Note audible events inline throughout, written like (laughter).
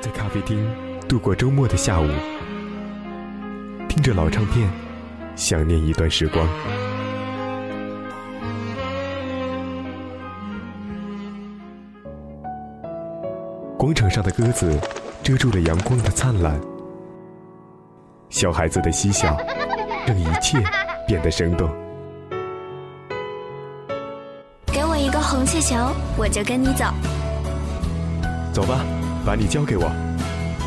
在咖啡厅度过周末的下午，听着老唱片，想念一段时光。广场上的鸽子遮住了阳光的灿烂，小孩子的嬉笑让一切变得生动。给我一个红气球，我就跟你走。走吧，把你交给我，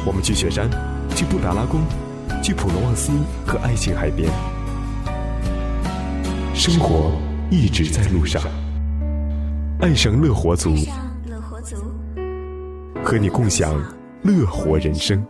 我们去雪山，去布达拉宫，去普罗旺斯和爱琴海边。生活一直在路上，爱上乐活族，乐活族，和你共享乐活人生。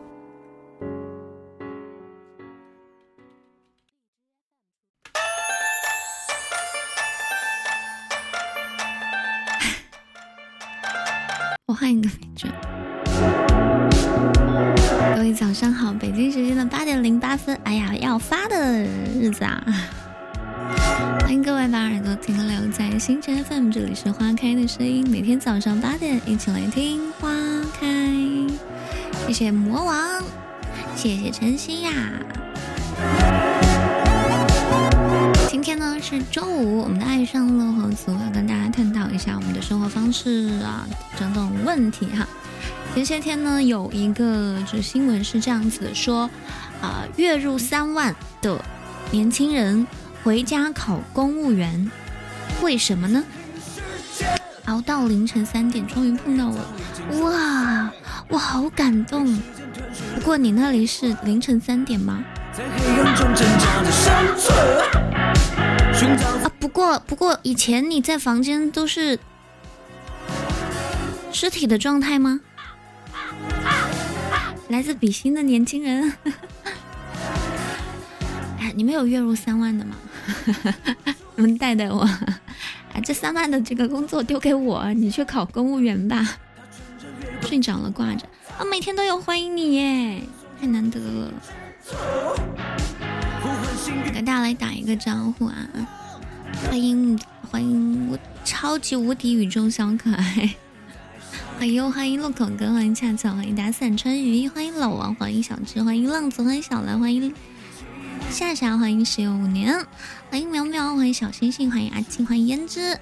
些天呢有一个就新闻是这样子的说，啊、月入三万的年轻人回家考公务员，为什么呢？熬到凌晨三点，终于碰到了，哇，我好感动。不过你那里是凌晨三点吗？啊，不过不过以前你在房间都是尸体的状态吗？来自比心的年轻人，(laughs) 哎，你们有月入三万的吗？(laughs) 你们带带我，啊，这三万的这个工作丢给我，你去考公务员吧。睡着了挂着啊，每天都有欢迎你耶，太难得了。给大家来打一个招呼啊！欢迎欢迎我超级无敌宇宙小可爱，欢迎欢迎路口哥，欢迎恰巧，欢迎打伞穿雨，欢迎老王，欢迎小智，欢迎浪子，欢迎小兰，欢迎夏夏，欢迎十有五年，欢迎苗苗，欢迎小星星，欢迎阿庆，欢迎胭脂，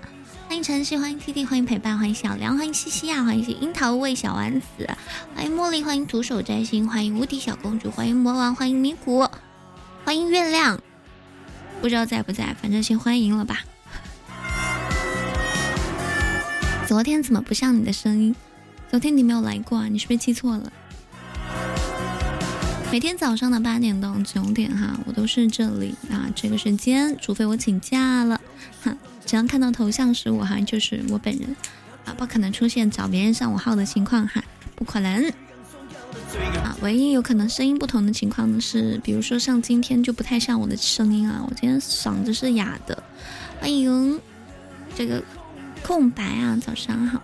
欢迎晨曦，欢迎 T T，欢迎陪伴，欢迎小梁，欢迎西西呀，欢迎樱桃味小丸子，欢迎茉莉，欢迎徒手摘星，欢迎无敌小公主，欢迎魔王，欢迎米谷，欢迎月亮。不知道在不在，反正先欢迎了吧。昨天怎么不像你的声音？昨天你没有来过啊？你是不是记错了？每天早上的八点到九点哈，我都是这里啊。这个时间，除非我请假了，哈，只要看到头像是我哈，就是我本人啊，不可能出现找别人上我号的情况哈，不可能。啊，唯一有可能声音不同的情况呢是，比如说像今天就不太像我的声音啊，我今天嗓子是哑的。欢迎这个空白啊，早上好。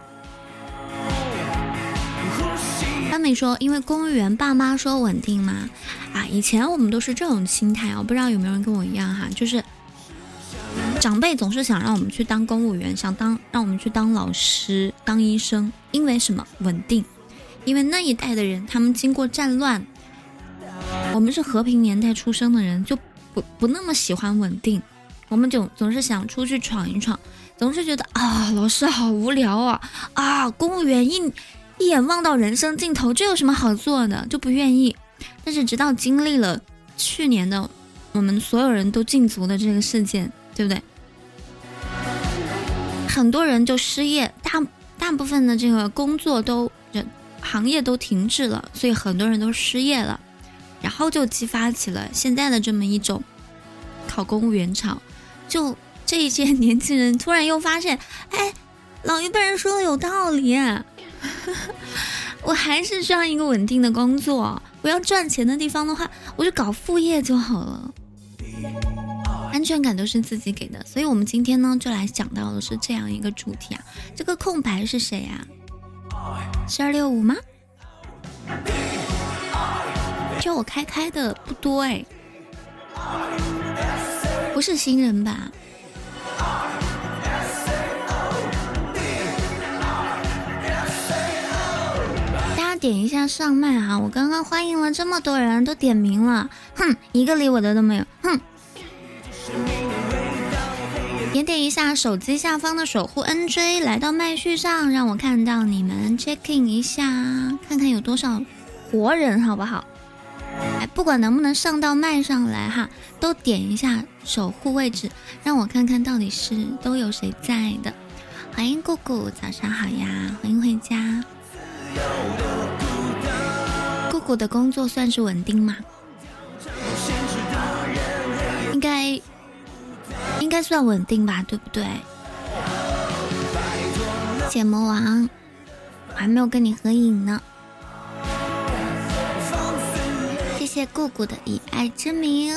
他们说，因为公务员爸妈说稳定嘛，啊，以前我们都是这种心态啊，不知道有没有人跟我一样哈，就是长辈总是想让我们去当公务员，想当让我们去当老师、当医生，因为什么稳定。因为那一代的人，他们经过战乱，我们是和平年代出生的人，就不不那么喜欢稳定，我们总总是想出去闯一闯，总是觉得啊，老师好无聊啊，啊，公务员一一眼望到人生尽头，这有什么好做的，就不愿意。但是直到经历了去年的我们所有人都禁足的这个事件，对不对？很多人就失业，大大部分的这个工作都人。行业都停滞了，所以很多人都失业了，然后就激发起了现在的这么一种考公务员潮。就这一些年轻人突然又发现，哎，老一辈人说的有道理，(laughs) 我还是需要一个稳定的工作。我要赚钱的地方的话，我就搞副业就好了，安全感都是自己给的。所以我们今天呢，就来讲到的是这样一个主题啊。这个空白是谁呀、是二六五吗？叫我开开的不多哎，不是新人吧？点一下上麦哈，我刚刚欢迎了这么多人都点名了，哼，一个理我的都没有，哼。点点一下手机下方的守护 NJ，来到麦序上，让我看到你们 checking 一下，看看有多少活人，好不好？哎，不管能不能上到麦上来哈，都点一下守护位置，让我看看到底是都有谁在的。欢迎姑姑，早上好呀，欢迎回家。姑姑的工作算是稳定吗？应该。应该算稳定吧，对不对？谢魔王，我还没有跟你合影呢。谢谢姑姑的以爱之名，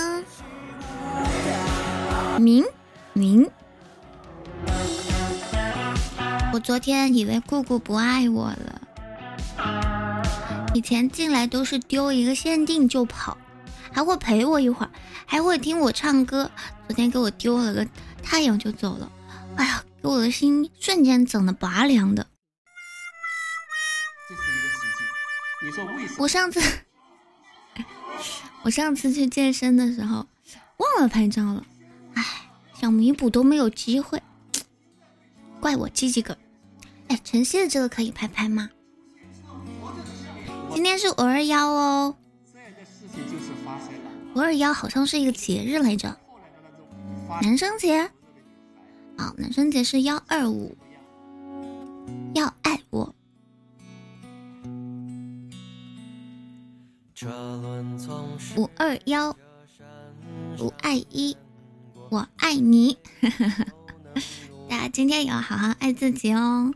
明明。我昨天以为姑姑不爱我了，以前进来都是丢一个限定就跑，还会陪我一会儿，还会听我唱歌。昨天给我丢了个太阳就走了，哎呀，给我的心瞬间整的拔凉的。我上次，我上次去健身的时候忘了拍照了，哎，想弥补都没有机会，怪我积极个。哎，晨曦的这个可以拍拍吗？今天是五二幺哦，五二幺好像是一个节日来着。男生节，好，男生节是幺二五，要爱我。五二幺，五爱一，我爱你。(laughs) 大家今天也要好好爱自己哦。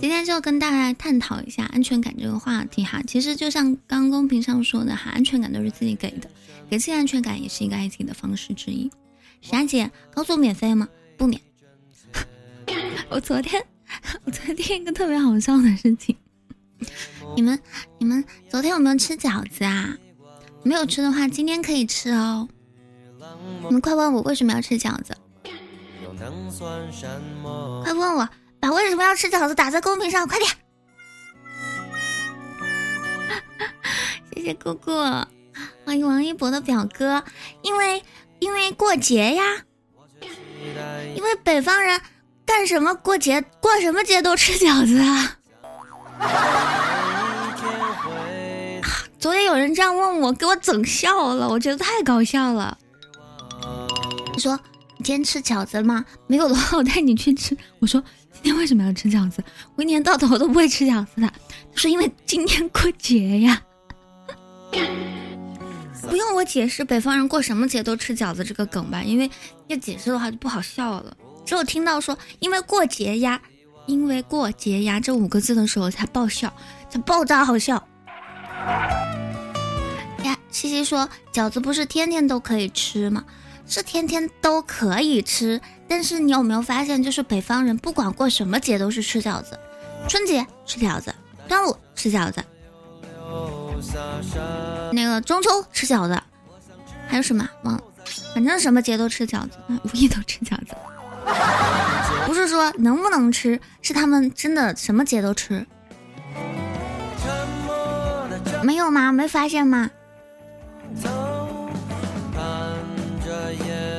今天就跟大家探讨一下安全感这个话题哈。其实就像刚公屏上说的哈，安全感都是自己给的。给自己安全感也是一个爱自己的方式之一。霞姐，高速免费吗？不免。(laughs) 我昨天，我昨天一个特别好笑的事情。你们，你们昨天有没有吃饺子啊？没有吃的话，今天可以吃哦。你们快问我为什么要吃饺子？快问我，把为什么要吃饺子打在公屏上，快点。(laughs) 谢谢姑姑。欢迎王一博的表哥，因为因为过节呀，因为北方人干什么过节过什么节都吃饺子啊。昨天有人这样问我，给我整笑了，我觉得太搞笑了。你说你今天吃饺子了吗？没有的话，我带你去吃。我说今天为什么要吃饺子？我一年到头都不会吃饺子的。他说因为今天过节呀。不用我解释北方人过什么节都吃饺子这个梗吧，因为要解释的话就不好笑了。只有听到说因为过节呀，因为过节呀这五个字的时候才爆笑，才爆炸好笑。呀，西西说饺子不是天天都可以吃吗？是天天都可以吃，但是你有没有发现，就是北方人不管过什么节都是吃饺子，春节吃饺子，端午吃饺子。那个中秋吃饺子，还有什么？忘了，反正什么节都吃饺子，(laughs) 五一都吃饺子。不是说能不能吃，是他们真的什么节都吃。没有吗？没发现吗？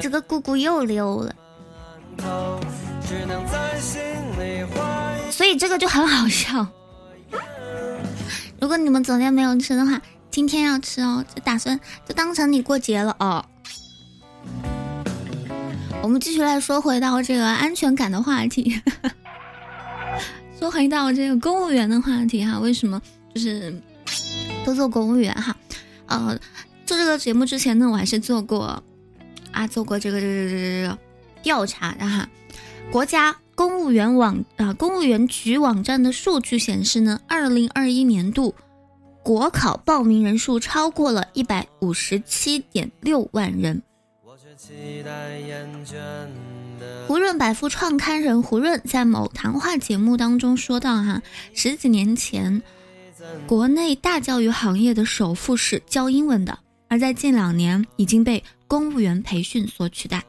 一个姑姑又溜了，所以这个就很好笑。如果你们昨天没有吃的话，今天要吃哦，就打算就当成你过节了哦。我们继续来说回到这个安全感的话题，说回到这个公务员的话题哈，为什么就是都做公务员哈？呃，做这个节目之前呢，我还是做过啊，做过这个这个这个这个调查的哈，国家。公务员网啊，公务员局网站的数据显示呢，二零二一年度国考报名人数超过了一百五十七点六万人。胡润百富创刊人胡润在某谈话节目当中说到：“哈，十几年前，国内大教育行业的首富是教英文的，而在近两年已经被公务员培训所取代。”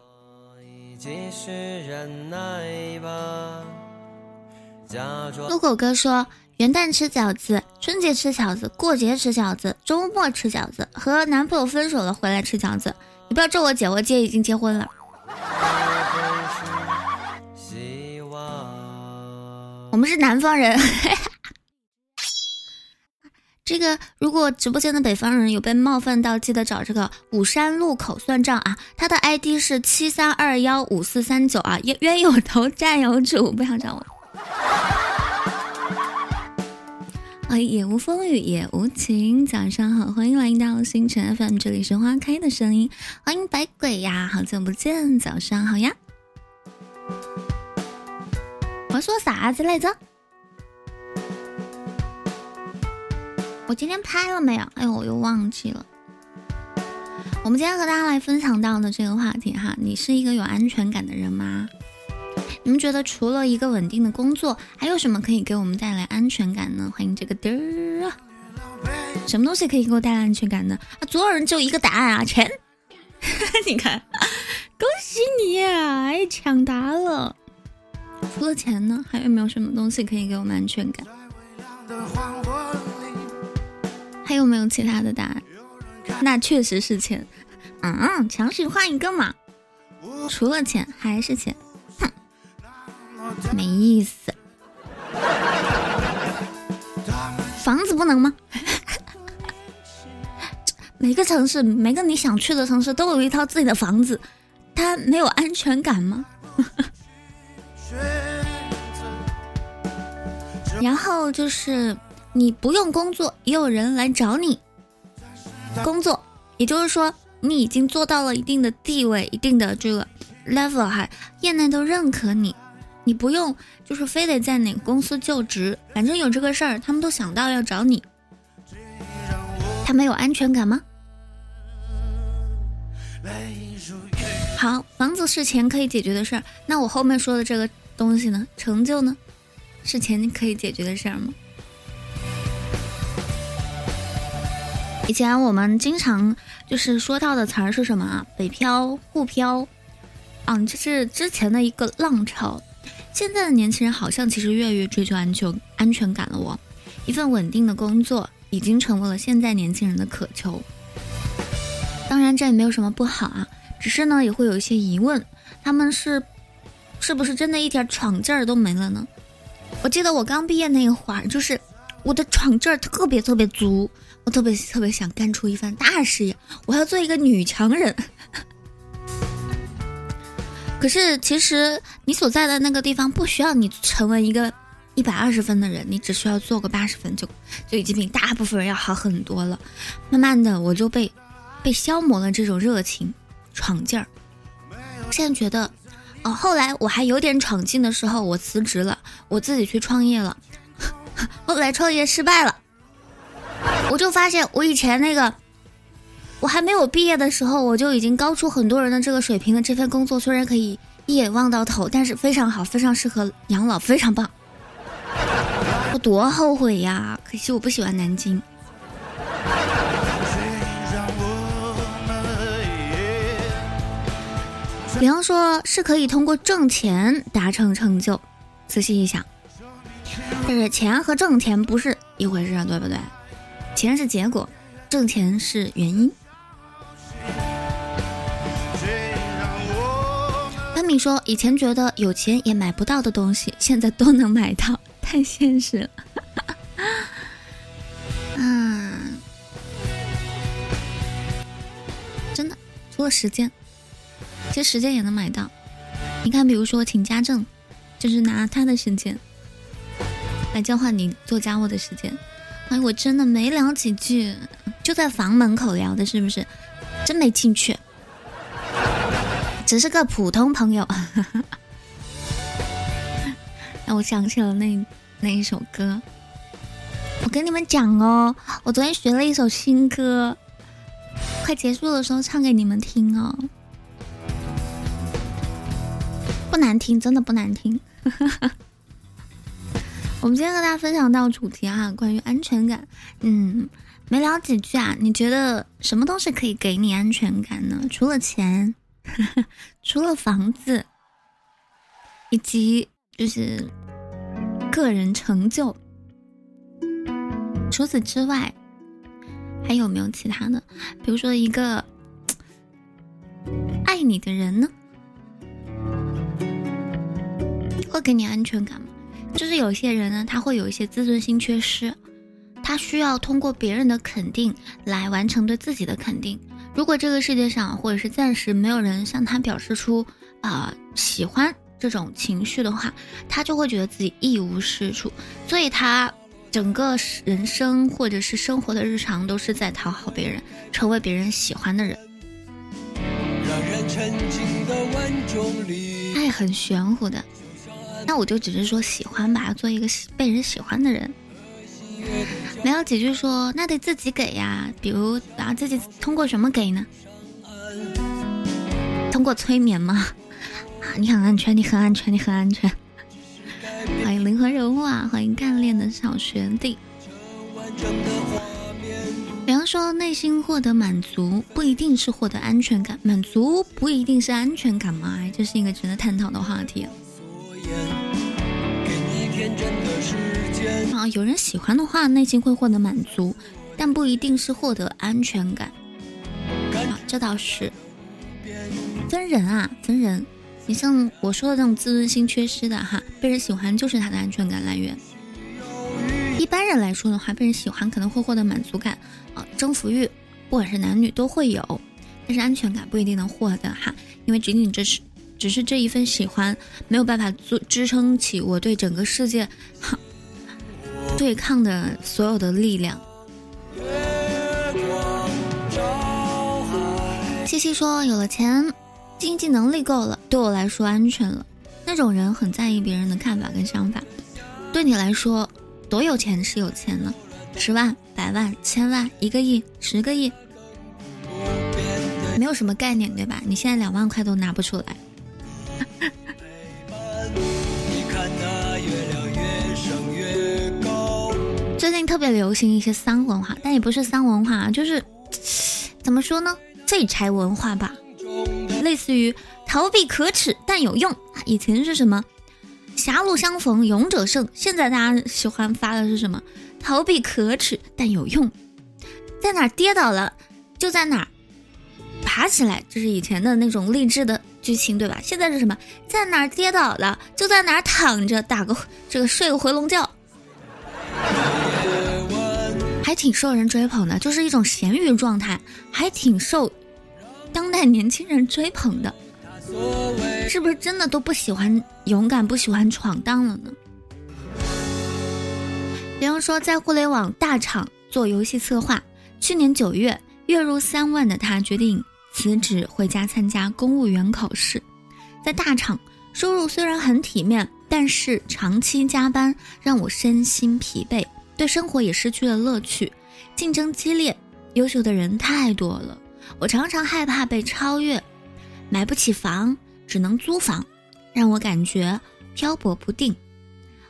路口哥说：“元旦吃饺子，春节吃饺子，过节吃饺子，周末吃饺子，和男朋友分手了回来吃饺子。你不要咒我姐，我姐已经结婚了。我们是南方人。这个如果直播间的北方人有被冒犯到，记得找这个武山路口算账啊！他的 ID 是七三二幺五四三九啊，冤冤有头债有主，不要找我。啊，也无风雨也无晴，早上好，欢迎来到星辰 FM，这里是花开的声音，欢迎百鬼呀，好久不见，早上好呀。我说啥子来着？我今天拍了没有？哎呦，我又忘记了。我们今天和大家来分享到的这个话题哈，你是一个有安全感的人吗？你们觉得除了一个稳定的工作，还有什么可以给我们带来安全感呢？欢迎这个嘚儿啊，什么东西可以给我带来安全感呢？啊，所有人就一个答案啊，钱。(laughs) 你看，恭喜你，哎，抢答了。除了钱呢，还有没有什么东西可以给我们安全感？还有没有其他的答案？那确实是钱。嗯，强行换一个嘛。除了钱还是钱，哼，没意思。房子不能吗？每个城市，每个你想去的城市都有一套自己的房子，它没有安全感吗？(laughs) 然后就是。你不用工作，也有人来找你工作，也就是说，你已经做到了一定的地位，一定的这个 level 哈，业内都认可你，你不用就是非得在哪个公司就职，反正有这个事儿，他们都想到要找你，他没有安全感吗？好，房子是钱可以解决的事儿，那我后面说的这个东西呢？成就呢？是钱可以解决的事儿吗？以前我们经常就是说到的词儿是什么啊？北漂、沪漂，嗯，这是之前的一个浪潮。现在的年轻人好像其实越来越追求安全安全感了。我一份稳定的工作已经成为了现在年轻人的渴求。当然这也没有什么不好啊，只是呢也会有一些疑问：他们是是不是真的一点闯劲儿都没了呢？我记得我刚毕业那一会儿，就是我的闯劲儿特别特别足。我特别特别想干出一番大事业，我要做一个女强人。(laughs) 可是其实你所在的那个地方不需要你成为一个一百二十分的人，你只需要做个八十分就就已经比大部分人要好很多了。慢慢的我就被被消磨了这种热情闯劲儿。现在觉得哦，后来我还有点闯劲的时候，我辞职了，我自己去创业了。(laughs) 后来创业失败了。我就发现，我以前那个，我还没有毕业的时候，我就已经高出很多人的这个水平的这份工作，虽然可以一眼望到头，但是非常好，非常适合养老，非常棒。我多后悔呀！可惜我不喜欢南京。比方说，是可以通过挣钱达成成就。仔细一想，但是钱和挣钱不是一回事，对不对？钱是结果，挣钱是原因。潘米说：“以前觉得有钱也买不到的东西，现在都能买到，太现实了。”嗯，真的，除了时间，其实时间也能买到。你看，比如说请家政，就是拿他的时间来交换你做家务的时间。哎，我真的没聊几句，就在房门口聊的，是不是？真没进去，只是个普通朋友。让我想起了那那一首歌，我跟你们讲哦，我昨天学了一首新歌，快结束的时候唱给你们听哦，不难听，真的不难听。我们今天和大家分享到主题哈，关于安全感。嗯，没聊几句啊？你觉得什么东西可以给你安全感呢？除了钱，(laughs) 除了房子，以及就是个人成就，除此之外，还有没有其他的？比如说一个爱你的人呢，会给你安全感吗？就是有些人呢，他会有一些自尊心缺失，他需要通过别人的肯定来完成对自己的肯定。如果这个世界上或者是暂时没有人向他表示出啊喜欢这种情绪的话，他就会觉得自己一无是处，所以他整个人生或者是生活的日常都是在讨好别人，成为别人喜欢的人。爱很玄乎的。那我就只是说喜欢吧，做一个喜被人喜欢的人。没有几句说，那得自己给呀。比如啊，自己通过什么给呢？通过催眠吗？啊，你很安全，你很安全，你很安全。欢迎灵魂人物啊，欢迎干练的小学弟。比方说，内心获得满足不一定是获得安全感，满足不一定是安全感吗？这是一个值得探讨的话题。啊，有人喜欢的话，内心会获得满足，但不一定是获得安全感。啊，这倒是分人啊，分人。你像我说的这种自尊心缺失的哈，被人喜欢就是他的安全感来源。一般人来说的话，被人喜欢可能会获得满足感啊，征服欲，不管是男女都会有，但是安全感不一定能获得哈，因为仅仅这是。只是这一份喜欢没有办法支支撑起我对整个世界对抗的所有的力量。七七说：“有了钱，经济能力够了，对我来说安全了。那种人很在意别人的看法跟想法。对你来说，多有钱是有钱呢？十万、百万、千万、一个亿、十个亿，没有什么概念，对吧？你现在两万块都拿不出来。”你看那月亮越升越高最近特别流行一些丧文化，但也不是丧文化，就是 (tsk) 怎么说呢？废柴文化吧，类似于逃避可耻但有用。以前是什么？狭路相逢勇者胜。现在大家喜欢发的是什么？逃避可耻但有用，在哪跌倒了就在哪爬起来。这是以前的那种励志的。剧情对吧？现在是什么？在哪儿跌倒了，就在哪儿躺着，打个这个睡个回笼觉，还挺受人追捧的，就是一种咸鱼状态，还挺受当代年轻人追捧的，是不是真的都不喜欢勇敢，不喜欢闯荡了呢？比方说，在互联网大厂做游戏策划，去年九月，月入三万的他决定。辞职回家参加公务员考试，在大厂收入虽然很体面，但是长期加班让我身心疲惫，对生活也失去了乐趣。竞争激烈，优秀的人太多了，我常常害怕被超越。买不起房，只能租房，让我感觉漂泊不定。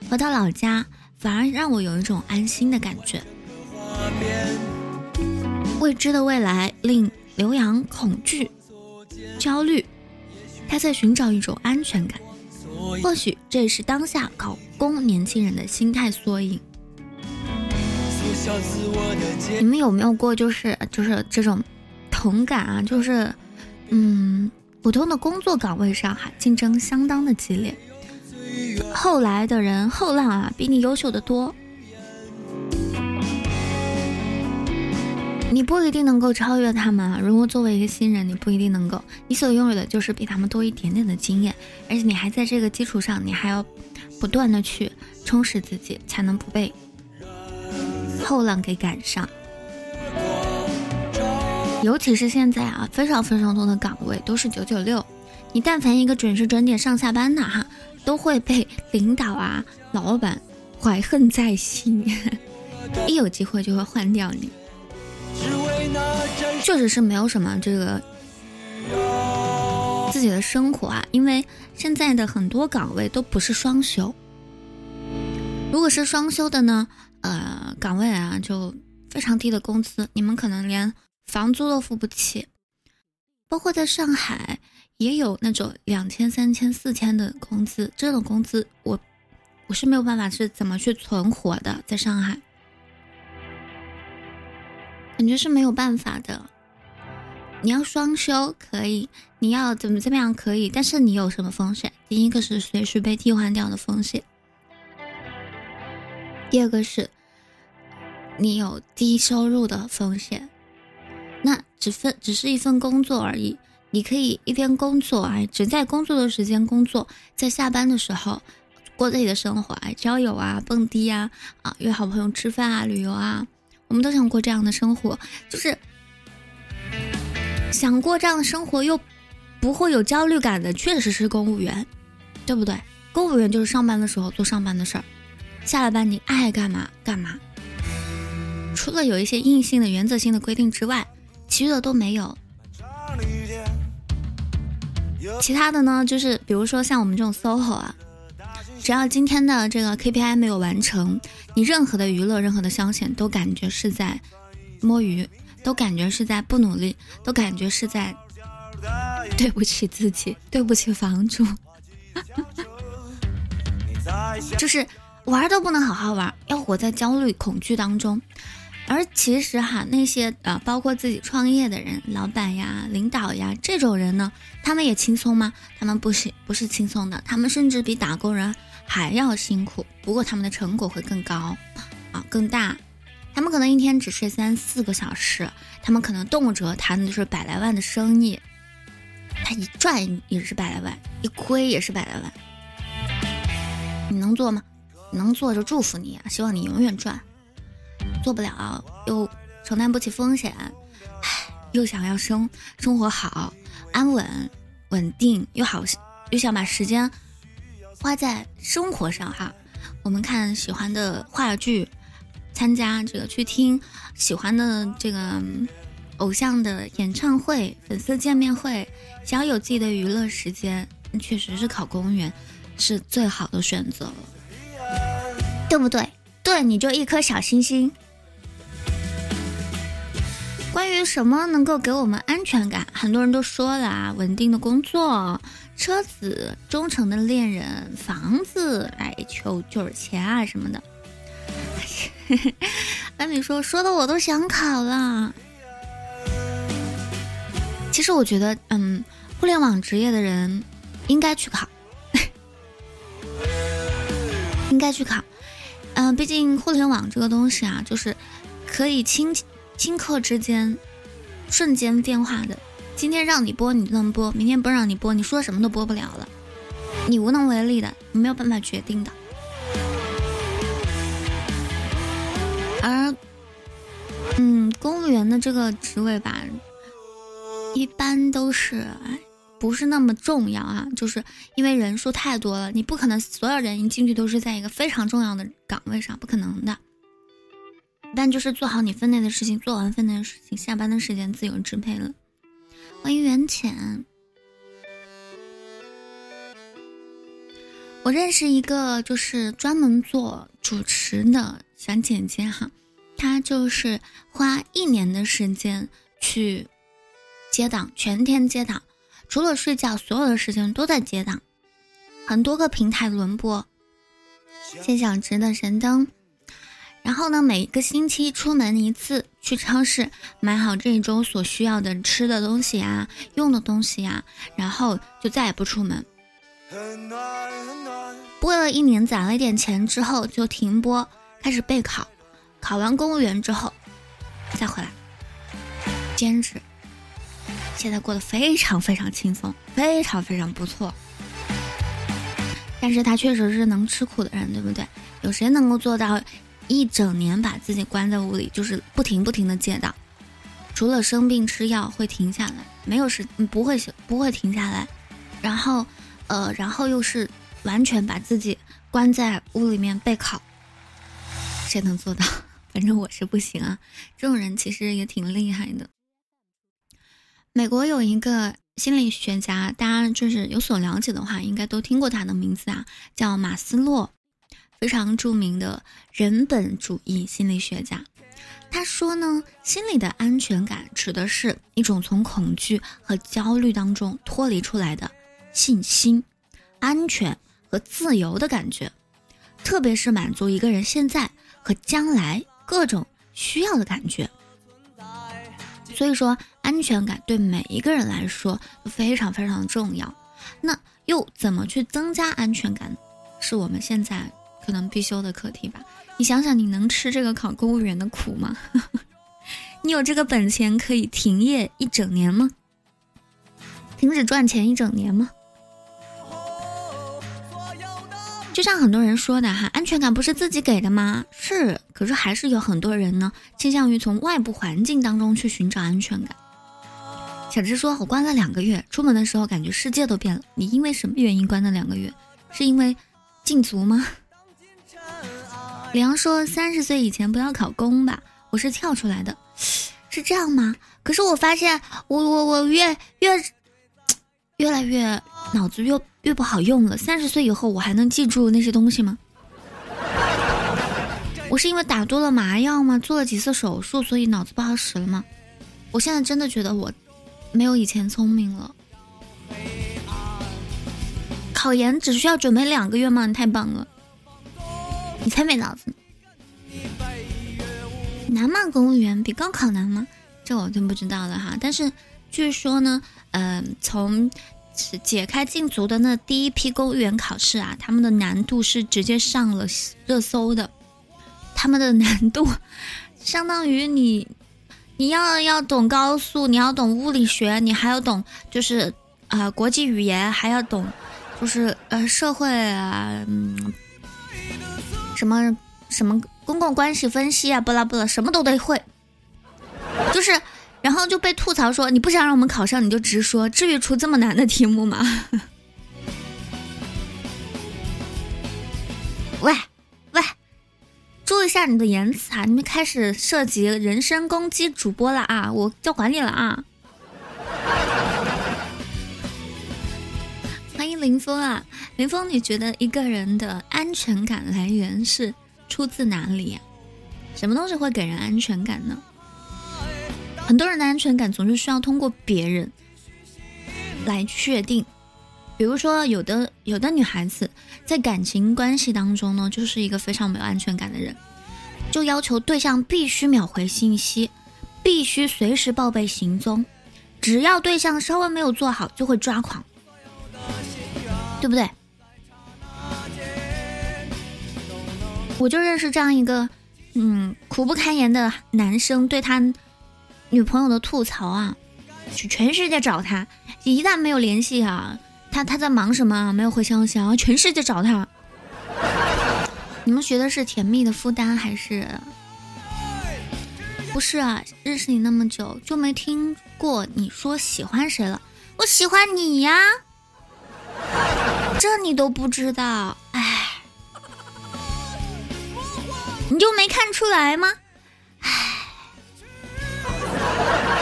回到老家，反而让我有一种安心的感觉。未知的未来令。刘洋恐惧、焦虑，他在寻找一种安全感。或许这也是当下考公年轻人的心态缩影。你们有没有过就是就是这种同感啊？就是嗯，普通的工作岗位上哈，竞争相当的激烈，后来的人后浪啊，比你优秀的多。你不一定能够超越他们啊！如果作为一个新人，你不一定能够，你所拥有的就是比他们多一点点的经验，而且你还在这个基础上，你还要不断的去充实自己，才能不被后浪给赶上。尤其是现在啊，非常非常多的岗位都是九九六，你但凡一个准时准点上下班的哈，都会被领导啊、老板怀恨在心，(laughs) 一有机会就会换掉你。确实是没有什么这个自己的生活啊，因为现在的很多岗位都不是双休。如果是双休的呢，呃，岗位啊就非常低的工资，你们可能连房租都付不起。包括在上海也有那种两千、三千、四千的工资，这种工资我我是没有办法是怎么去存活的，在上海。感觉是没有办法的。你要双休可以，你要怎么怎么样可以，但是你有什么风险？第一个是随时被替换掉的风险，第二个是你有低收入的风险。那只分只是一份工作而已，你可以一边工作，哎，只在工作的时间工作，在下班的时候过自己的生活，哎，交友啊，蹦迪啊，啊，约好朋友吃饭啊，旅游啊，我们都想过这样的生活，就是。想过这样的生活又不会有焦虑感的，确实是公务员，对不对？公务员就是上班的时候做上班的事儿，下了班你爱干嘛干嘛。除了有一些硬性的、原则性的规定之外，其余的都没有。其他的呢，就是比如说像我们这种 SOHO 啊，只要今天的这个 KPI 没有完成，你任何的娱乐、任何的消遣都感觉是在摸鱼。都感觉是在不努力，都感觉是在 (laughs) 对不起自己，对不起房主，(laughs) 就是玩都不能好好玩，要活在焦虑、恐惧当中。而其实哈，那些呃，包括自己创业的人、老板呀、领导呀这种人呢，他们也轻松吗？他们不是，不是轻松的，他们甚至比打工人还要辛苦。不过他们的成果会更高啊，更大。他们可能一天只睡三四个小时，他们可能动辄谈的就是百来万的生意，他一赚也是百来万，一亏也是百来万。你能做吗？能做就祝福你啊，希望你永远赚。做不了又承担不起风险，唉，又想要生生活好、安稳、稳定，又好又想把时间花在生活上哈。我们看喜欢的话剧。参加这个去听喜欢的这个偶像的演唱会、粉丝见面会，想要有自己的娱乐时间，确实是考公务员是最好的选择了，对不对？对，你就一颗小星星。关于什么能够给我们安全感，很多人都说了啊，稳定的工作、车子、忠诚的恋人、房子，哎，就就是钱啊什么的。(laughs) 那你说说的我都想考了。其实我觉得，嗯，互联网职业的人应该去考，(laughs) 应该去考。嗯，毕竟互联网这个东西啊，就是可以顷顷刻之间瞬间变化的。今天让你播你就能播，明天不让你播，你说什么都播不了了，你无能为力的，你没有办法决定的。而，嗯，公务员的这个职位吧，一般都是不是那么重要啊，就是因为人数太多了，你不可能所有人一进去都是在一个非常重要的岗位上，不可能的。但就是做好你分内的事情，做完分内的事情，下班的时间自由支配了。欢迎缘浅，我认识一个就是专门做主持的。小姐姐哈，她就是花一年的时间去接档，全天接档，除了睡觉，所有的时间都在接档，很多个平台轮播。谢小直的神灯，然后呢，每个星期出门一次，去超市买好这一周所需要的吃的东西呀、用的东西呀，然后就再也不出门。播了一年，攒了一点钱之后就停播。开始备考，考完公务员之后再回来兼职，现在过得非常非常轻松，非常非常不错。但是他确实是能吃苦的人，对不对？有谁能够做到一整年把自己关在屋里，就是不停不停的戒的，除了生病吃药会停下来，没有时不会不会停下来。然后，呃，然后又是完全把自己关在屋里面备考。谁能做到？(laughs) 反正我是不行啊！这种人其实也挺厉害的。美国有一个心理学家，大家就是有所了解的话，应该都听过他的名字啊，叫马斯洛，非常著名的人本主义心理学家。他说呢，心理的安全感指的是一种从恐惧和焦虑当中脱离出来的信心、安全和自由的感觉，特别是满足一个人现在。和将来各种需要的感觉，所以说，安全感对每一个人来说非常非常重要。那又怎么去增加安全感？是我们现在可能必修的课题吧。你想想，你能吃这个考公务员的苦吗？(laughs) 你有这个本钱可以停业一整年吗？停止赚钱一整年吗？就像很多人说的哈，安全感不是自己给的吗？是，可是还是有很多人呢，倾向于从外部环境当中去寻找安全感。小芝说：“我关了两个月，出门的时候感觉世界都变了。你因为什么原因关了两个月？是因为禁足吗？”李阳说：“三十岁以前不要考公吧，我是跳出来的，是这样吗？可是我发现，我我我越越越来越脑子越越不好用了。三十岁以后，我还能记住那些东西吗？我是因为打多了麻药吗？做了几次手术，所以脑子不好使了吗？我现在真的觉得我没有以前聪明了。考研只需要准备两个月吗？你太棒了。”你才没脑子呢，难吗？公务员比高考难吗？这我就不知道了哈。但是据说呢，嗯，从解开禁足的那第一批公务员考试啊，他们的难度是直接上了热搜的。他们的难度相当于你，你要要懂高速，你要懂物理学，你还要懂就是啊国际语言，还要懂就是呃社会啊，嗯。什么什么公共关系分析啊，不拉不拉，什么都得会。就是，然后就被吐槽说，你不想让我们考上，你就直说。至于出这么难的题目吗？(laughs) 喂喂，注意一下你的言辞啊！你们开始涉及人身攻击主播了啊！我就管你了啊！欢迎林峰啊，林峰，你觉得一个人的安全感来源是出自哪里呀？什么东西会给人安全感呢？很多人的安全感总是需要通过别人来确定。比如说，有的有的女孩子在感情关系当中呢，就是一个非常没有安全感的人，就要求对象必须秒回信息，必须随时报备行踪，只要对象稍微没有做好，就会抓狂。对不对？我就认识这样一个，嗯，苦不堪言的男生，对他女朋友的吐槽啊，去全世界找他，一旦没有联系啊，他他在忙什么？没有回消息啊，全世界找他。你们学的是甜蜜的负担还是？不是啊，认识你那么久就没听过你说喜欢谁了？我喜欢你呀。这你都不知道，哎，你就没看出来吗？哎，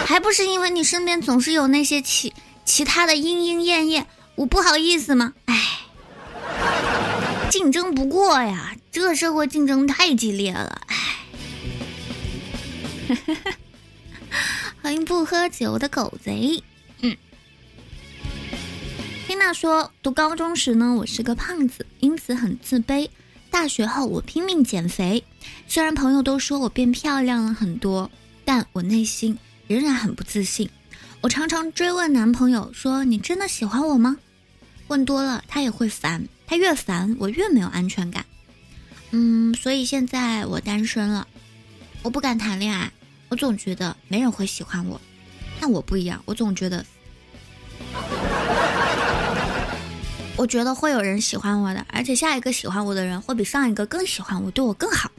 还不是因为你身边总是有那些其其他的莺莺燕燕，我不好意思吗？哎，竞争不过呀，这社会竞争太激烈了，哎，(laughs) 欢迎不喝酒的狗贼。缇娜说：“读高中时呢，我是个胖子，因此很自卑。大学后，我拼命减肥，虽然朋友都说我变漂亮了很多，但我内心仍然很不自信。我常常追问男朋友说：‘你真的喜欢我吗？’问多了，他也会烦，他越烦，我越没有安全感。嗯，所以现在我单身了，我不敢谈恋爱，我总觉得没人会喜欢我。但我不一样，我总觉得。”我觉得会有人喜欢我的，而且下一个喜欢我的人会比上一个更喜欢我，对我更好。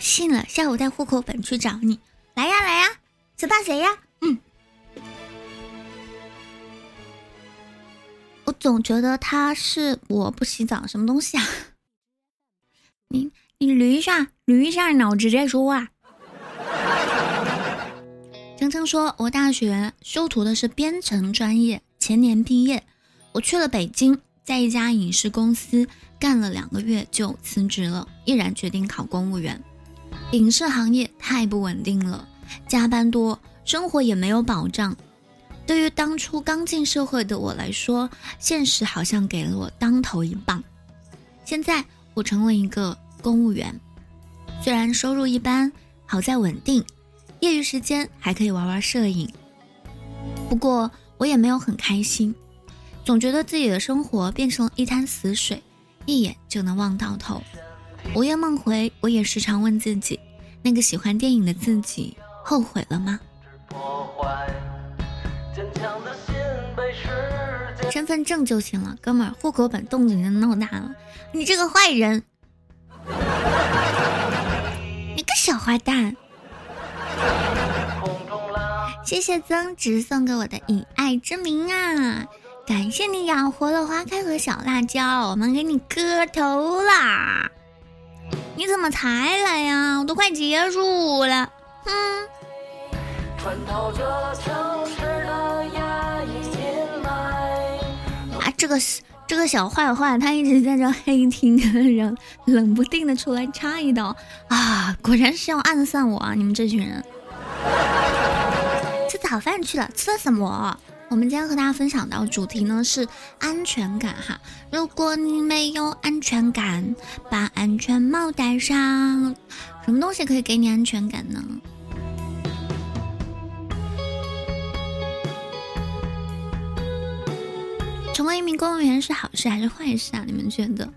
信了，下午带户口本去找你。来呀来呀，谁怕谁呀？嗯。我总觉得他是我不洗澡什么东西啊？你你捋一下，捋一下脑子再说话。程程说：“我大学修读的是编程专业，前年毕业，我去了北京，在一家影视公司干了两个月就辞职了，毅然决定考公务员。影视行业太不稳定了，加班多，生活也没有保障。对于当初刚进社会的我来说，现实好像给了我当头一棒。现在我成了一个公务员，虽然收入一般。”好在稳定，业余时间还可以玩玩摄影。不过我也没有很开心，总觉得自己的生活变成了一滩死水，一眼就能望到头。午夜梦回，我也时常问自己：那个喜欢电影的自己，后悔了吗？身份证就行了，哥们儿，户口本动静闹大了，你这个坏人，你个小坏蛋！谢谢增值送给我的以爱之名啊！感谢你养活了花开和小辣椒，我们给你磕头啦！你怎么才来呀？我都快结束了，哼！啊，这个这个小坏坏，他一直在这黑听的人，冷不丁的出来插一刀啊！果然是要暗算我啊！你们这群人，吃早饭去了，吃了什么？我们今天和大家分享到主题呢是安全感哈。如果你没有安全感，把安全帽戴上。什么东西可以给你安全感呢？成为一名公务员是好事还是坏事啊？你们觉得？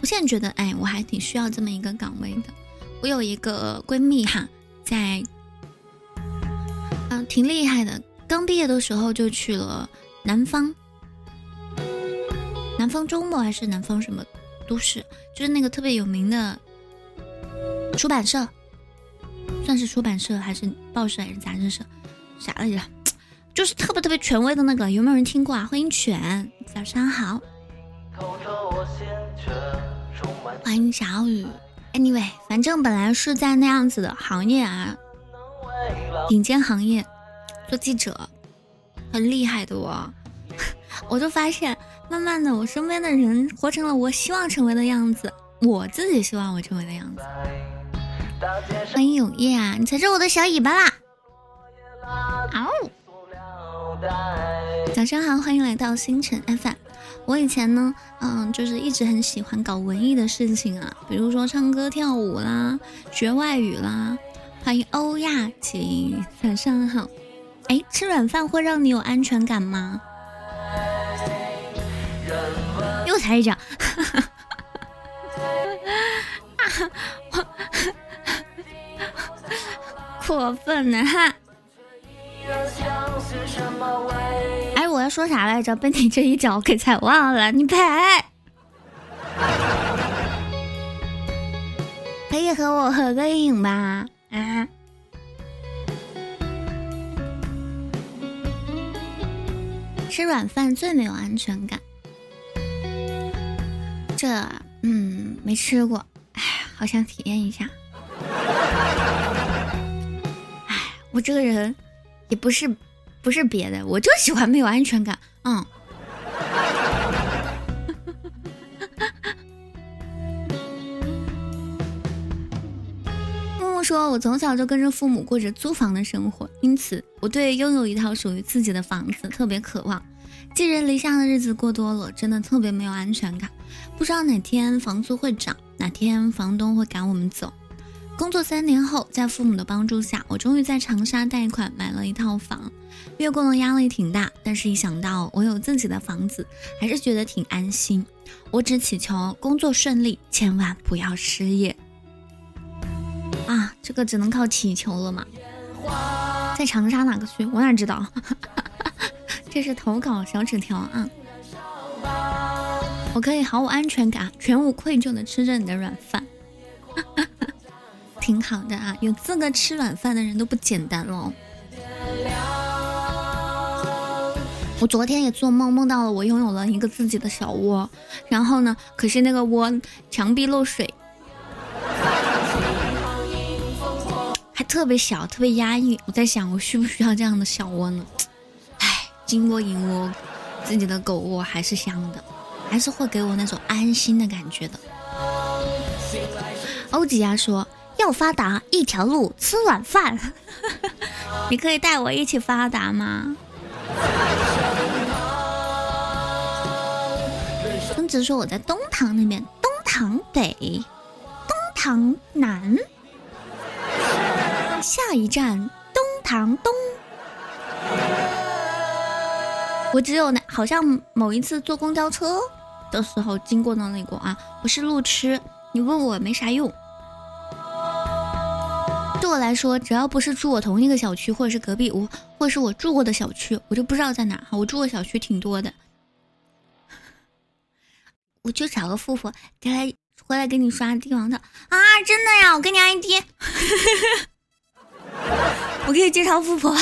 我现在觉得，哎，我还挺需要这么一个岗位的。我有一个闺蜜哈，在，嗯，挺厉害的。刚毕业的时候就去了南方，南方周末还是南方什么都市，就是那个特别有名的出版社，算是出版社还是报社还是杂志社，啥来着？就是特别特别权威的那个，有没有人听过啊？欢迎犬，早上好，欢迎小雨。Anyway，反正本来是在那样子的行业啊，顶尖行业。做记者很厉害的我，(laughs) 我就发现，慢慢的，我身边的人活成了我希望成为的样子，我自己希望我成为的样子。欢迎永夜啊，你踩着我的小尾巴啦！嗷！早上好，欢迎来到星辰 FM。我以前呢，嗯，就是一直很喜欢搞文艺的事情啊，比如说唱歌跳舞啦，学外语啦。欢迎欧亚琴，早上好。哎，吃软饭会让你有安全感吗？又踩一脚，(laughs) (laughs) 过分呢！哈。哎，我要说啥来着？被你这一脚给踩忘了，你赔。可以和我合个影吧？啊？吃软饭最没有安全感，这嗯没吃过，哎，好想体验一下。(laughs) 哎，我这个人也不是不是别的，我就喜欢没有安全感。嗯。(laughs) 木木说：“我从小就跟着父母过着租房的生活，因此。”我对拥有一套属于自己的房子特别渴望，寄人篱下的日子过多了，真的特别没有安全感。不知道哪天房租会涨，哪天房东会赶我们走。工作三年后，在父母的帮助下，我终于在长沙贷款买了一套房。月供的压力挺大，但是一想到我有自己的房子，还是觉得挺安心。我只祈求工作顺利，千万不要失业。啊，这个只能靠祈求了嘛。在长沙哪个区？我哪知道？(laughs) 这是投稿小纸条啊！我可以毫无安全感、全无愧疚的吃着你的软饭，挺好的啊！有资格吃软饭的人都不简单喽。我昨天也做梦，梦到了我拥有了一个自己的小窝，然后呢，可是那个窝墙壁漏水。还特别小，特别压抑。我在想，我需不需要这样的小窝呢？唉，金窝银窝，自己的狗窝还是香的，还是会给我那种安心的感觉的。欧吉亚说要发达一条路，吃软饭。(laughs) 你可以带我一起发达吗？孙子说我在东塘那边，东塘北，东塘南。下一站东塘东。我只有那好像某一次坐公交车的时候经过那里过啊，不是路痴，你问我没啥用。对我来说，只要不是住我同一个小区，或者是隔壁屋，或者是我住过的小区，我就不知道在哪。我住过小区挺多的，我就找个富婆，给他回来给你刷帝王套啊！真的呀，我给你 ID，(laughs) 我可以介绍富婆。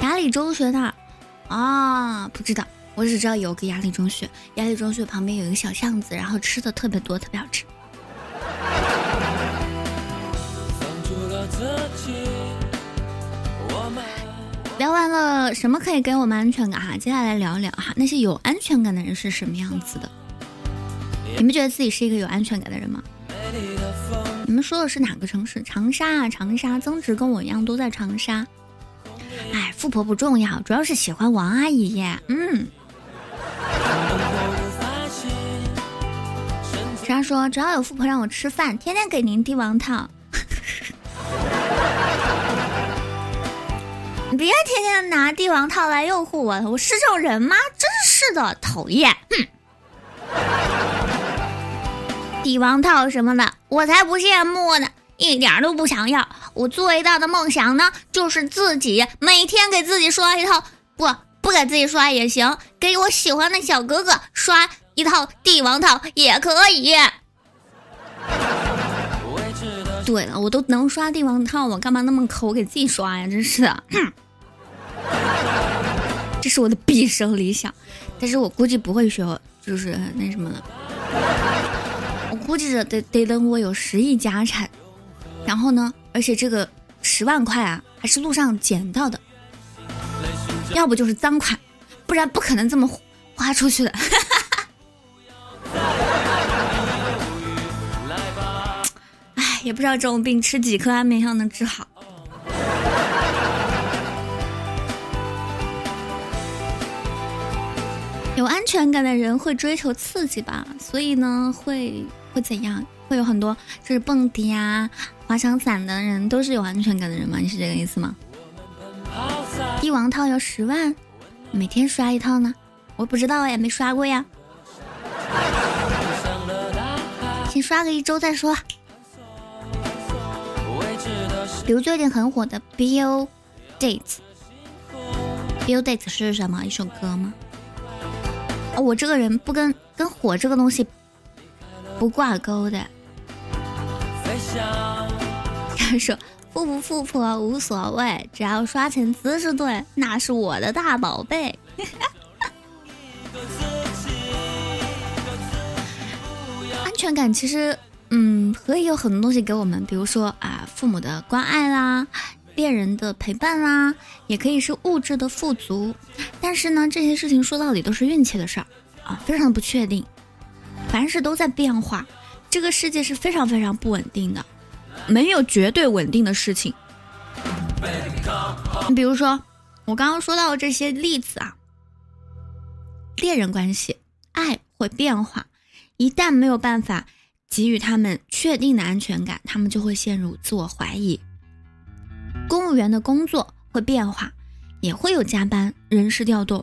雅礼中学那儿啊，不知道，我只知道有个雅礼中学，雅礼中学旁边有一个小巷子，然后吃的特别多，特别好吃。聊完了什么可以给我们安全感哈？接下来聊一聊哈，那些有安全感的人是什么样子的？你们觉得自己是一个有安全感的人吗？你们说的是哪个城市？长沙啊，长沙，增值跟我一样都在长沙。哎，富婆不重要，主要是喜欢王阿姨。嗯。他说：“只要有富婆让我吃饭，天天给您帝王套。(laughs) 你别天天拿帝王套来诱惑我，我是这种人吗？真是的，讨厌！哼！帝王套什么的，我才不羡慕呢，一点都不想要。我最大的梦想呢，就是自己每天给自己刷一套，不不给自己刷也行，给我喜欢的小哥哥刷。”一套帝王套也可以。对了，我都能刷帝王套，我干嘛那么抠给自己刷呀？真是的，(clears throat) 这是我的毕生理想，但是我估计不会学，就是那什么了。我估计着得得等我有十亿家产，然后呢，而且这个十万块啊，还是路上捡到的，要不就是赃款，不然不可能这么花出去的。也不知道这种病吃几颗安眠药能治好。有安全感的人会追求刺激吧，所以呢，会会怎样？会有很多就是蹦迪啊、滑翔伞的人都是有安全感的人吗？你是这个意思吗？帝王套要十万，每天刷一套呢？我不知道呀，没刷过呀。先刷个一周再说。比如最近很火的《Bill Dates》，《Bill Dates》是什么一首歌吗？我这个人不跟跟火这个东西不挂钩的。他说：“富不富婆无所谓，只要刷钱姿势对，那是我的大宝贝。(laughs) ”安全感其实。嗯，可以有很多东西给我们，比如说啊，父母的关爱啦，恋人的陪伴啦，也可以是物质的富足。但是呢，这些事情说到底都是运气的事儿啊，非常不确定。凡事都在变化，这个世界是非常非常不稳定的，没有绝对稳定的事情。你比如说，我刚刚说到的这些例子啊，恋人关系，爱会变化，一旦没有办法。给予他们确定的安全感，他们就会陷入自我怀疑。公务员的工作会变化，也会有加班、人事调动，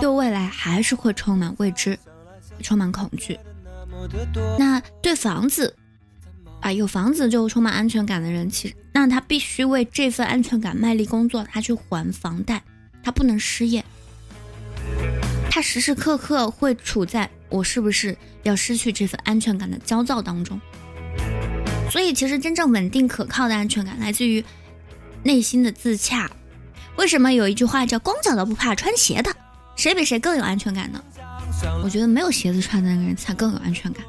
对未来还是会充满未知、充满恐惧。那对房子啊，有房子就充满安全感的人，其实那他必须为这份安全感卖力工作，他去还房贷，他不能失业，他时时刻刻会处在。我是不是要失去这份安全感的焦躁当中？所以，其实真正稳定可靠的安全感来自于内心的自洽。为什么有一句话叫“光脚的不怕穿鞋的”？谁比谁更有安全感呢？我觉得没有鞋子穿的那个人才更有安全感。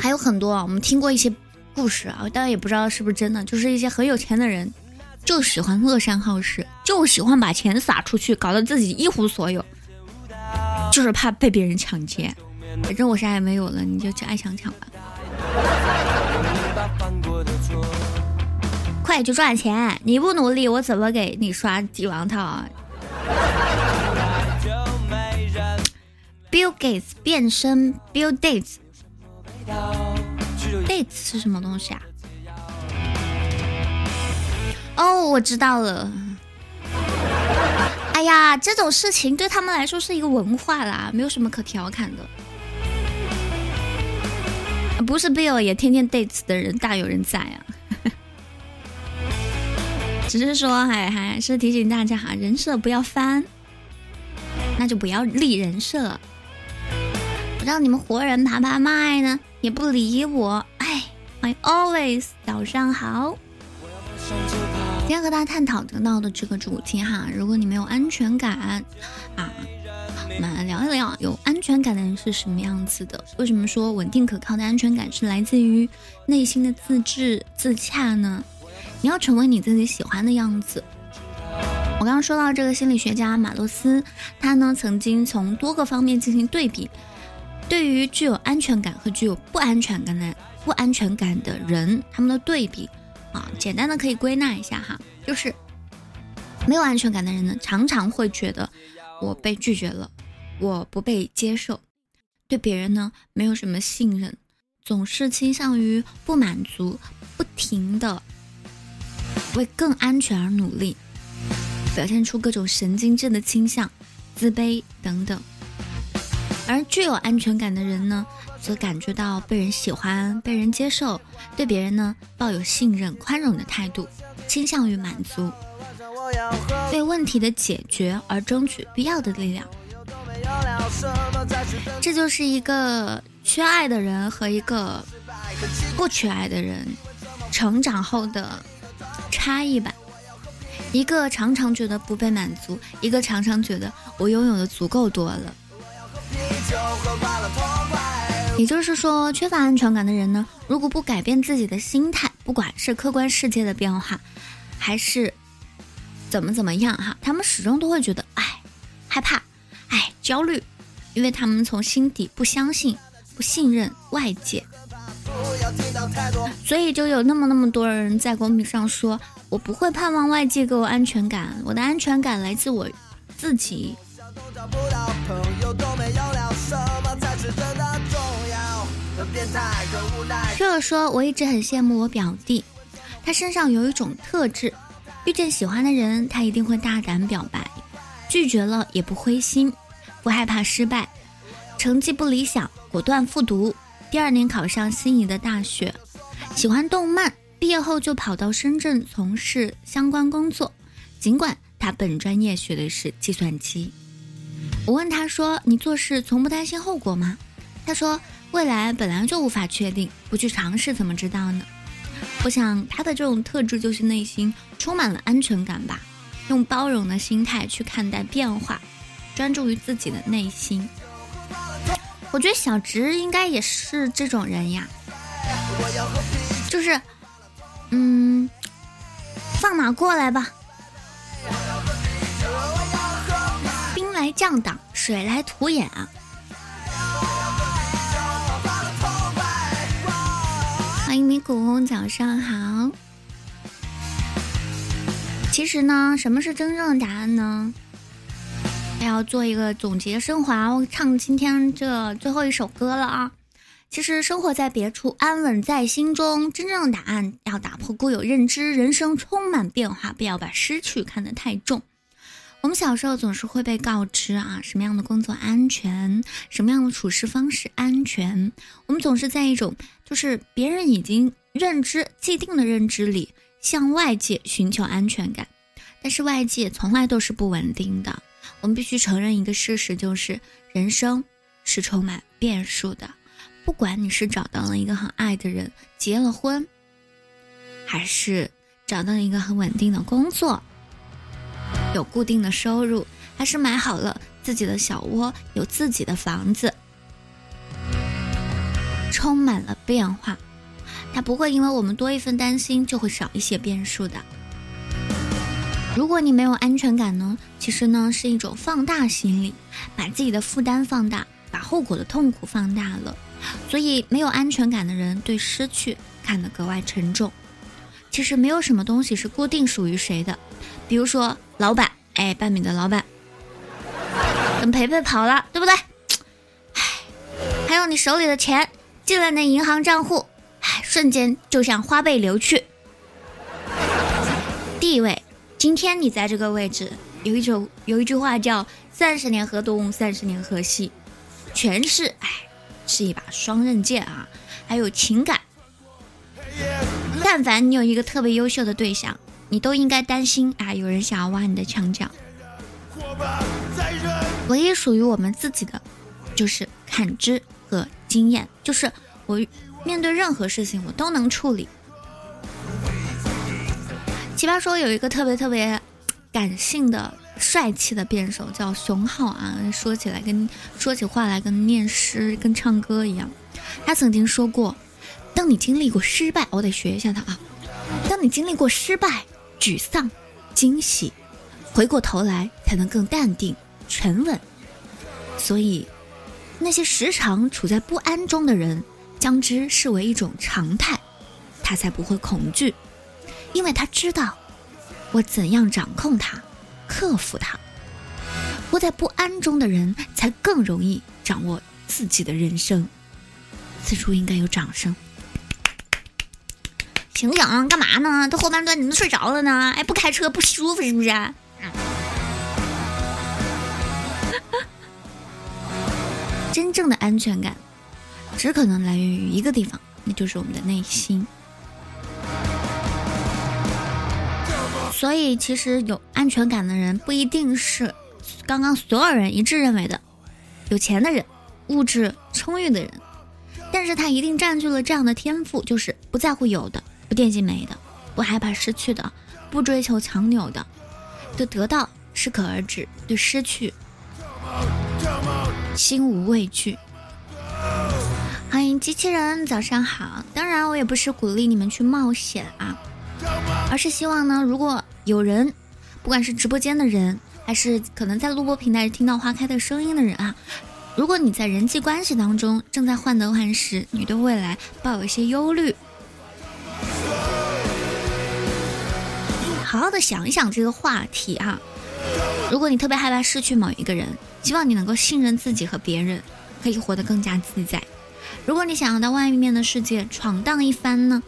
还有很多啊，我们听过一些故事啊，当然也不知道是不是真的，就是一些很有钱的人。就喜欢乐善好施，就喜欢把钱撒出去，搞得自己一无所有，就是怕被别人抢劫。反正我啥也没有了，你就去爱抢抢吧。(laughs) 快去赚钱！你不努力，我怎么给你刷帝王套啊？Bill Gates 变身 Bill Gates。Dates 是什么东西啊？哦，我知道了。哎呀，这种事情对他们来说是一个文化啦，没有什么可调侃的。不是 Bill 也天天 dates 的人大有人在啊。只是说，还还是提醒大家哈，人设不要翻，那就不要立人设。让你们活人爬爬麦呢，也不理我。哎，I always 早上好。今天和大家探讨得到的这个主题哈，如果你没有安全感啊，我们来聊一聊有安全感的人是什么样子的。为什么说稳定可靠的安全感是来自于内心的自制自洽呢？你要成为你自己喜欢的样子。我刚刚说到这个心理学家马洛斯，他呢曾经从多个方面进行对比，对于具有安全感和具有不安全感的不安全感的人，他们的对比。啊，简单的可以归纳一下哈，就是没有安全感的人呢，常常会觉得我被拒绝了，我不被接受，对别人呢没有什么信任，总是倾向于不满足，不停的为更安全而努力，表现出各种神经质的倾向，自卑等等。而具有安全感的人呢？则感觉到被人喜欢、被人接受，对别人呢抱有信任、宽容的态度，倾向于满足，为问题的解决而争取必要的力量。这就是一个缺爱的人和一个不缺爱的人成长后的差异吧。一个常常觉得不被满足，一个常常觉得我拥有的足够多了。也就是说，缺乏安全感的人呢，如果不改变自己的心态，不管是客观世界的变化，还是怎么怎么样哈，他们始终都会觉得哎，害怕，哎，焦虑，因为他们从心底不相信、不信任外界，所以就有那么那么多人在公屏上说，我不会盼望外界给我安全感，我的安全感来自我自己。这说，我一直很羡慕我表弟，他身上有一种特质，遇见喜欢的人，他一定会大胆表白，拒绝了也不灰心，不害怕失败，成绩不理想，果断复读，第二年考上心仪的大学，喜欢动漫，毕业后就跑到深圳从事相关工作，尽管他本专业学的是计算机。我问他说：“你做事从不担心后果吗？”他说。未来本来就无法确定，不去尝试怎么知道呢？我想他的这种特质就是内心充满了安全感吧，用包容的心态去看待变化，专注于自己的内心。我觉得小直应该也是这种人呀，就是，嗯，放马过来吧，兵来将挡，水来土掩啊。欢迎米谷，早上好。其实呢，什么是真正的答案呢？要做一个总结升华，唱今天这最后一首歌了啊。其实生活在别处，安稳在心中。真正的答案要打破固有认知，人生充满变化，不要把失去看得太重。我们小时候总是会被告知啊，什么样的工作安全，什么样的处事方式安全。我们总是在一种就是别人已经认知既定的认知里，向外界寻求安全感。但是外界从来都是不稳定的。我们必须承认一个事实，就是人生是充满变数的。不管你是找到了一个很爱的人，结了婚，还是找到了一个很稳定的工作。有固定的收入，还是买好了自己的小窝，有自己的房子，充满了变化。它不会因为我们多一份担心，就会少一些变数的。如果你没有安全感呢？其实呢是一种放大心理，把自己的负担放大，把后果的痛苦放大了。所以没有安全感的人对失去看得格外沉重。其实没有什么东西是固定属于谁的，比如说老板，哎，半米的老板跟培培跑了，对不对？哎，还有你手里的钱进了那银行账户，哎，瞬间就像花呗流去。地位，今天你在这个位置，有一种有一句话叫“三十年河东，三十年河西”，权势，哎，是一把双刃剑啊。还有情感，但凡你有一个特别优秀的对象，你都应该担心啊，有人想要挖你的墙角。唯一属于我们自己的，就是感知和经验，就是我面对任何事情，我都能处理。奇葩说有一个特别特别感性的、帅气的辩手叫熊浩啊，说起来跟说起话来跟念诗、跟唱歌一样。他曾经说过：“当你经历过失败，我得学一下他啊。当你经历过失败、沮丧、惊喜，回过头来才能更淡定、沉稳。所以，那些时常处在不安中的人，将之视为一种常态，他才不会恐惧，因为他知道我怎样掌控它，克服它。活在不安中的人，才更容易掌握自己的人生。”此处应该有掌声。醒醒，干嘛呢？这后半段你们睡着了呢？哎，不开车不舒服是不是？(laughs) 真正的安全感，只可能来源于一个地方，那就是我们的内心。所以，其实有安全感的人，不一定是刚刚所有人一致认为的有钱的人、物质充裕的人。但是他一定占据了这样的天赋，就是不在乎有的，惦记没的，不害怕失去的，不追求强扭的，对得到适可而止，对失去心无畏惧。欢迎机器人，早上好。当然，我也不是鼓励你们去冒险啊，而是希望呢，如果有人，不管是直播间的人，还是可能在录播平台听到花开的声音的人啊。如果你在人际关系当中正在患得患失，你对未来抱有一些忧虑，好好的想一想这个话题啊。如果你特别害怕失去某一个人，希望你能够信任自己和别人，可以活得更加自在。如果你想要到外面的世界闯荡一番呢，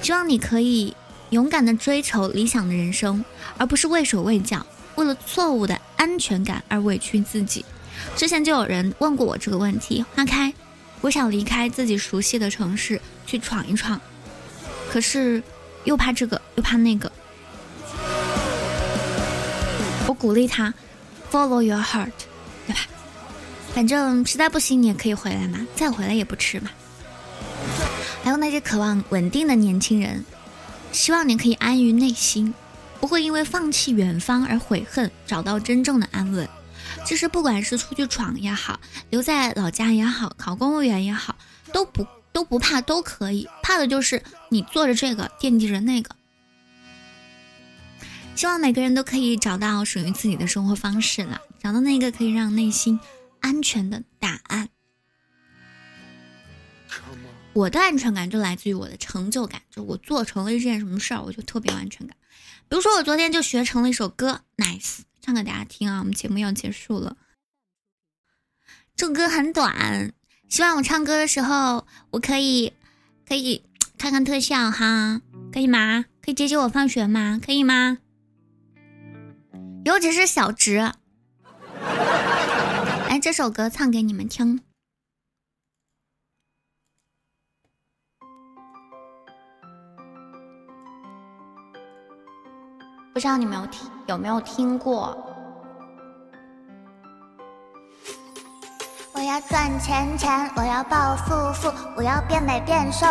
希望你可以勇敢的追求理想的人生，而不是畏手畏脚，为了错误的安全感而委屈自己。之前就有人问过我这个问题，花开，我想离开自己熟悉的城市去闯一闯，可是又怕这个又怕那个。我鼓励他，follow your heart，对吧？反正实在不行你也可以回来嘛，再回来也不迟嘛。还有那些渴望稳定的年轻人，希望你可以安于内心，不会因为放弃远方而悔恨，找到真正的安稳。其实不管是出去闯也好，留在老家也好，考公务员也好，都不都不怕，都可以。怕的就是你做着这个惦记着那个。希望每个人都可以找到属于自己的生活方式了，找到那个可以让内心安全的答案。我的安全感就来自于我的成就感，就我做成了一件什么事儿，我就特别有安全感。比如说我昨天就学成了一首歌，nice。唱给大家听啊！我们节目要结束了，这歌很短，希望我唱歌的时候我可以可以 (tsk) 看看特效哈，可以吗？可以接接我放学吗？可以吗？尤其是小直，来这首歌唱给你们听。不知道你们有听有没有听过？我要赚钱钱，我要暴富富，我要变美变瘦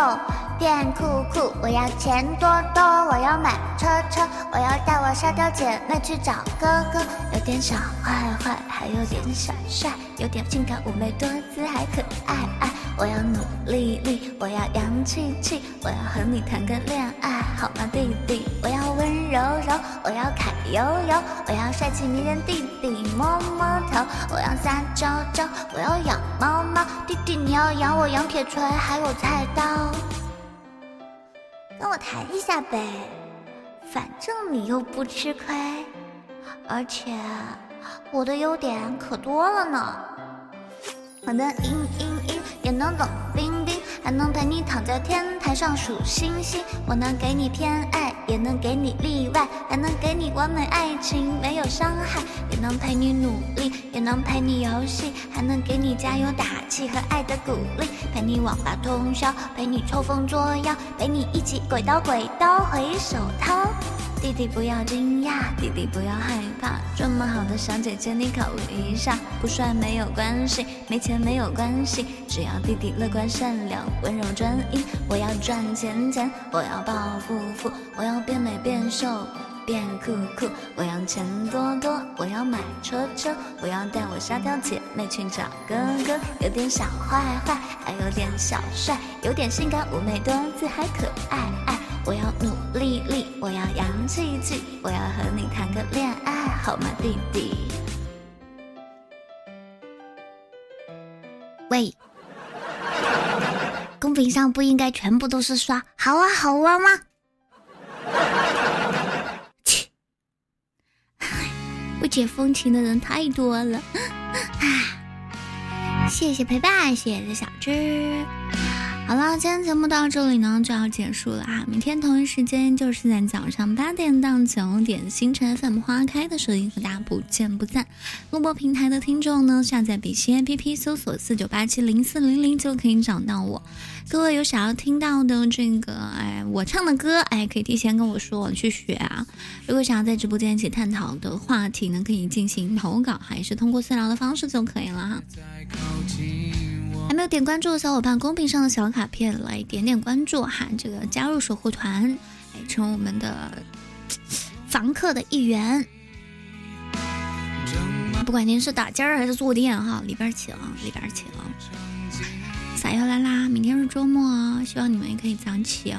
变酷酷，我要钱多多，我要买车车，我要带我沙雕姐妹去找哥哥，有点小坏坏，还有点小帅，有点性感妩媚多姿，还可爱爱。我要努力力，我要洋气气，我要和你谈个恋爱，好吗，弟弟？我要温柔柔，我要凯悠悠，我要帅气迷人弟弟摸摸头，我要撒娇娇，我要养猫猫，弟弟你要养我养铁锤还有菜刀，跟我谈一下呗，反正你又不吃亏，而且我的优点可多了呢，我的嘤嘤嘤。也能冷冰冰，还能陪你躺在天台上数星星。我能给你偏爱，也能给你例外，还能给你完美爱情，没有伤害。也能陪你努力，也能陪你游戏，还能给你加油打气和爱的鼓励。陪你网吧通宵，陪你抽风捉妖，陪你一起鬼刀鬼刀回首掏。弟弟不要惊讶，弟弟不要害怕，这么好的小姐姐你考虑一下。不帅没有关系，没钱没有关系，只要弟弟乐观善良、温柔专一。我要赚钱钱，我要暴富富，我要变美变瘦变酷酷，我要钱多多，我要买车车，我要带我沙雕姐妹去找哥哥，有点小坏坏，还有点小帅，有点性感妩媚多姿还可爱爱。我要努力力，我要洋气气，我要和你谈个恋爱，好吗，弟弟？喂，公屏上不应该全部都是刷好啊好玩吗？不解风情的人太多了。(sighs) 谢谢陪伴，谢谢小芝。好了，今天节目到这里呢就要结束了啊。明天同一时间就是在早上八点到九点，星辰 FM 花开的声音和大家不见不散。录播平台的听众呢，下载比心 APP 搜索四九八七零四零零就可以找到我。各位有想要听到的这个哎我唱的歌哎，可以提前跟我说，我去学啊。如果想要在直播间一起探讨的话题呢，可以进行投稿，还是通过私聊的方式就可以了哈。还没有点关注的小伙伴，公屏上的小卡片来点点关注哈，这个加入守护团，哎，成为我们的 (tsk) 房客的一员。不管您是打尖儿还是坐垫哈，里边请，里边请。撒哟啦啦，明天是周末哦，希望你们也可以早起哦。